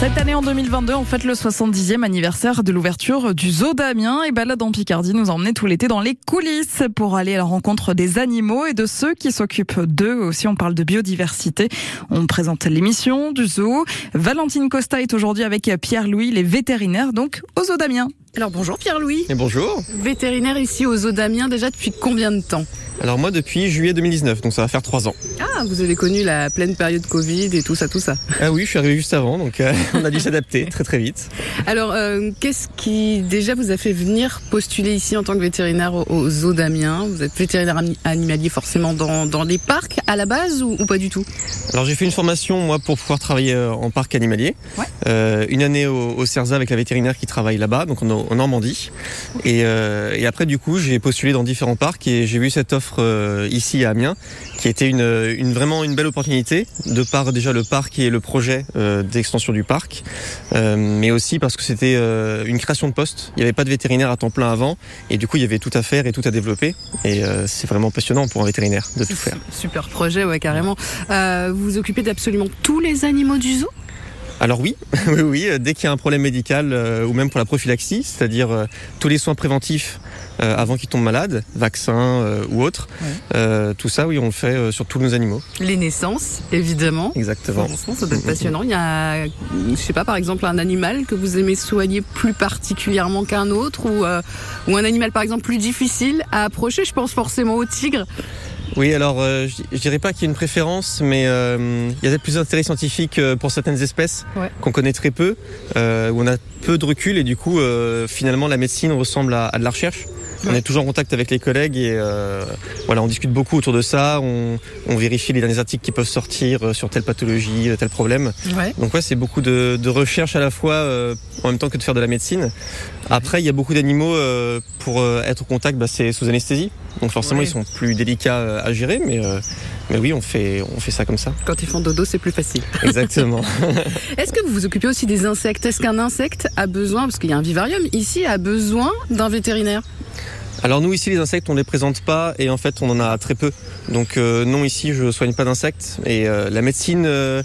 Cette année en 2022, on fête le 70e anniversaire de l'ouverture du zoo d'Amiens et Balade en Picardie nous a emmenés tout l'été dans les coulisses pour aller à la rencontre des animaux et de ceux qui s'occupent d'eux. Aussi, on parle de biodiversité. On présente l'émission du zoo. Valentine Costa est aujourd'hui avec Pierre-Louis, les vétérinaires, donc au zoo d'Amiens. Alors bonjour Pierre-Louis. Et bonjour. Vétérinaire ici au zoo d'Amiens déjà depuis combien de temps Alors moi depuis juillet 2019, donc ça va faire trois ans. Ah, vous avez connu la pleine période Covid et tout ça, tout ça. Ah oui, je suis arrivé juste avant, donc euh, on a dû s'adapter très très vite. Alors, euh, qu'est-ce qui déjà vous a fait venir postuler ici en tant que vétérinaire au, au zoo d'Amiens Vous êtes vétérinaire animalier forcément dans, dans les parcs à la base ou, ou pas du tout Alors j'ai fait une formation moi pour pouvoir travailler euh, en parc animalier. Ouais. Euh, une année au, au CERSA avec la vétérinaire qui travaille là-bas, donc en Normandie. Et, euh, et après du coup j'ai postulé dans différents parcs et j'ai vu cette offre euh, ici à Amiens qui était une, une vraiment une belle opportunité de par déjà le parc et le projet euh, d'extension du parc, mais aussi parce que c'était une création de poste. Il n'y avait pas de vétérinaire à temps plein avant et du coup il y avait tout à faire et tout à développer et c'est vraiment passionnant pour un vétérinaire de tout faire. Super projet, ouais, carrément. Vous vous occupez d'absolument tous les animaux du zoo? Alors oui, oui, oui, euh, dès qu'il y a un problème médical euh, ou même pour la prophylaxie, c'est-à-dire euh, tous les soins préventifs euh, avant qu'ils tombent malades, vaccins ou autres, Ouais. tout ça, oui, on le fait sur tous nos animaux. Les naissances, évidemment. Exactement. Franchement, ça doit être passionnant. Il y a, je sais pas, par exemple, un animal que vous aimez soigner plus particulièrement qu'un autre ou, ou un animal, par exemple, plus difficile à approcher. Je pense forcément au tigre. Oui, alors euh, je je dirais pas qu'il y ait une préférence, mais euh, il y a peut-être plus d'intérêt scientifique euh, pour certaines espèces Ouais. qu'on connaît très peu, euh, où on a peu de recul et du coup, euh, finalement, la médecine ressemble à, à de la recherche. On est toujours en contact avec les collègues et euh, voilà, on discute beaucoup autour de ça. On, on vérifie les derniers articles qui peuvent sortir euh, sur telle pathologie, euh, tel problème. Ouais. Donc ouais, c'est beaucoup de, de recherche à la fois euh, en même temps que de faire de la médecine. Après, il y a beaucoup d'animaux euh, pour être au contact, bah, c'est sous anesthésie. Donc forcément, Ouais. ils sont plus délicats à gérer, mais euh, mais oui, on fait on fait ça comme ça. Quand ils font dodo, c'est plus facile. Exactement. Est-ce que vous vous occupez aussi des insectes? Est-ce qu'un insecte a besoin, parce qu'il y a un vivarium ici, a besoin d'un vétérinaire? Alors nous ici, les insectes, on les présente pas et en fait, on en a très peu. Donc euh, non, ici, je soigne pas d'insectes et euh, la médecine euh,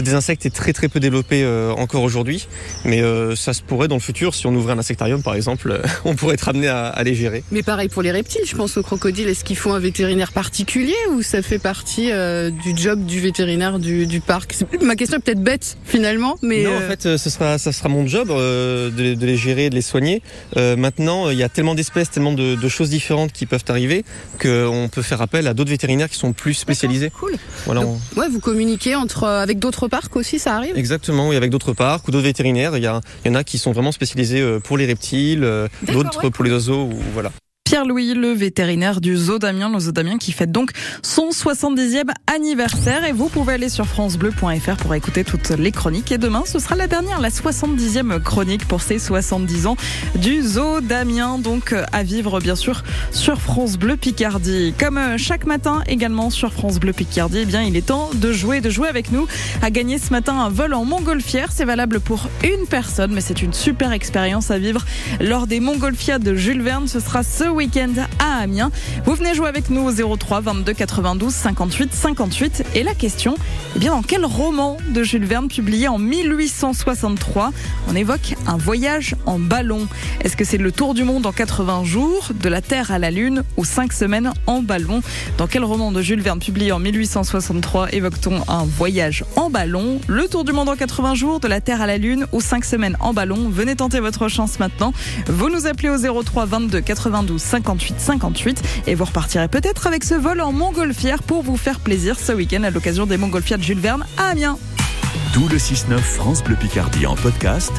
des insectes est très très peu développée euh, encore aujourd'hui. Mais euh, ça se pourrait dans le futur, si on ouvrait un insectarium par exemple, on pourrait être amené à, à les gérer. Mais pareil pour les reptiles, je pense aux crocodiles. Est-ce qu'il faut un vétérinaire particulier ou ça fait partie euh, du job du vétérinaire du, du parc? Ma question est peut-être bête finalement, mais non, en fait, ce sera, ça sera mon job de, de les gérer, de les soigner. Maintenant, il y a tellement d'espèces, tellement de, de choses différentes qui peuvent arriver qu'on peut faire appel à d'autres vétérinaires qui sont plus spécialisés. cool. Voilà, Donc, on- ouais, vous communiquez entre avec d'autres parcs aussi, ça arrive Exactement, oui, avec d'autres parcs ou d'autres vétérinaires. Il y, a, il y en a qui sont vraiment spécialisés euh, pour les reptiles, euh, d'autres ouais. pour les oiseaux. Ou, voilà. Pierre-Louis, le vétérinaire du zoo d'Amiens, le zoo d'Amiens qui fête donc son 70e anniversaire. Et vous pouvez aller sur francebleu.fr pour écouter toutes les chroniques. Et demain, ce sera la dernière, la 70e chronique pour ces 70 ans du zoo d'Amiens. Donc à vivre, bien sûr, sur France Bleu Picardie. Comme euh, chaque matin également sur France Bleu Picardie, eh bien, il est temps de jouer, de jouer avec nous. À gagner ce matin un vol en montgolfière. C'est valable pour une personne, mais c'est une super expérience à vivre lors des Montgolfiades de Jules Verne. Ce sera ce week-end à Amiens. Vous venez jouer avec nous au 03 22 92 58 58. Et la question, eh bien, dans quel roman de Jules Verne publié en 1863 on évoque un voyage en ballon? Est-ce que c'est le tour du monde en 80 jours, de la Terre à la Lune ou 5 semaines en ballon? Dans quel roman de Jules Verne publié en 1863 évoque-t-on un voyage en ballon? Le tour du monde en 80 jours, de la Terre à la Lune ou 5 semaines en ballon? Venez tenter votre chance maintenant. Vous nous appelez au 03 22 92 58 58 et vous repartirez peut-être avec ce vol en montgolfière pour vous faire plaisir ce week-end à l'occasion des montgolfières de Jules Verne à Amiens. Tout le 6-9 France Bleu Picardie en podcast